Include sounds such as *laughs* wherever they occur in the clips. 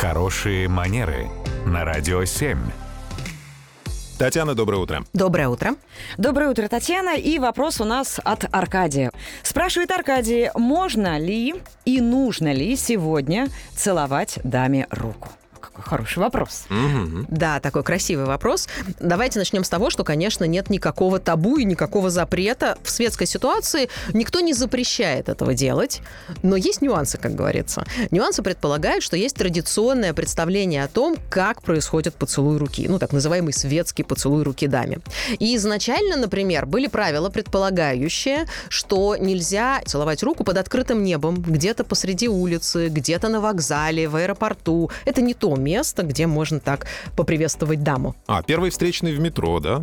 Хорошие манеры на радио 7. Татьяна, доброе утро. Доброе утро. Доброе утро, Татьяна. И вопрос у нас от Аркадия. Спрашивает Аркадий, можно ли и нужно ли сегодня целовать даме руку? Какой хороший вопрос. Мгм. Да, такой красивый вопрос. Давайте начнем с того, что, конечно, нет никакого табу и никакого запрета. В светской ситуации никто не запрещает этого делать, но есть нюансы, как говорится. Нюансы предполагают, что есть традиционное представление о том, как происходит поцелуй руки, ну, так называемый светский поцелуй руки даме. И изначально, например, были правила, предполагающие, что нельзя целовать руку под открытым небом, где-то посреди улицы, где-то на вокзале, в аэропорту. Это не то место, где можно так поприветствовать даму. А, первый встречный в метро, да?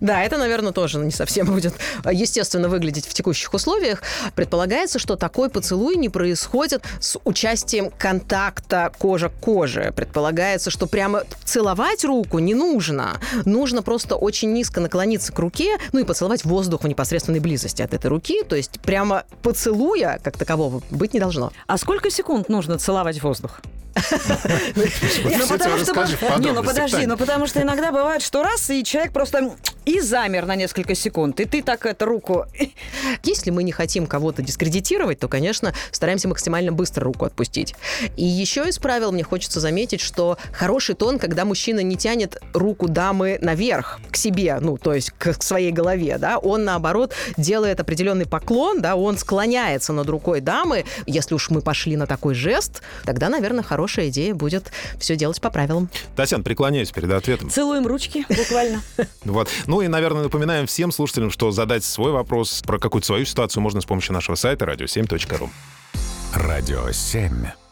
Да, это, наверное, тоже не совсем будет естественно выглядеть в текущих условиях. Предполагается, что такой поцелуй не происходит с участием контакта кожа к коже. Предполагается, что прямо целовать руку не нужно. Нужно просто очень низко наклониться к руке, ну и поцеловать воздух в непосредственной близости от этой руки. То есть прямо поцелуя как такового быть не должно. А сколько секунд нужно целовать воздух? *laughs* Тебе расскажи в Не, ну подожди, ну потому что иногда бывает, что раз, и человек просто и замер на несколько секунд, и ты так эту руку... *laughs* Если мы не хотим кого-то дискредитировать, то, конечно, стараемся максимально быстро руку отпустить. И еще из правил мне хочется заметить, что хороший тон, когда мужчина не тянет руку дамы наверх, к себе, ну, то есть к, к своей голове, да, он, наоборот, делает определенный поклон, да, он склоняется над рукой дамы. Если уж мы пошли на такой жест, тогда, наверное, хорошая идея будет все делать по правилам. Татьяна, преклоняюсь перед ответом. Целуем ручки, буквально. *laughs* Вот. Ну и, наверное, напоминаем всем слушателям, что задать свой вопрос про какую-то свою ситуацию можно с помощью нашего сайта radio7.ru. Радио 7.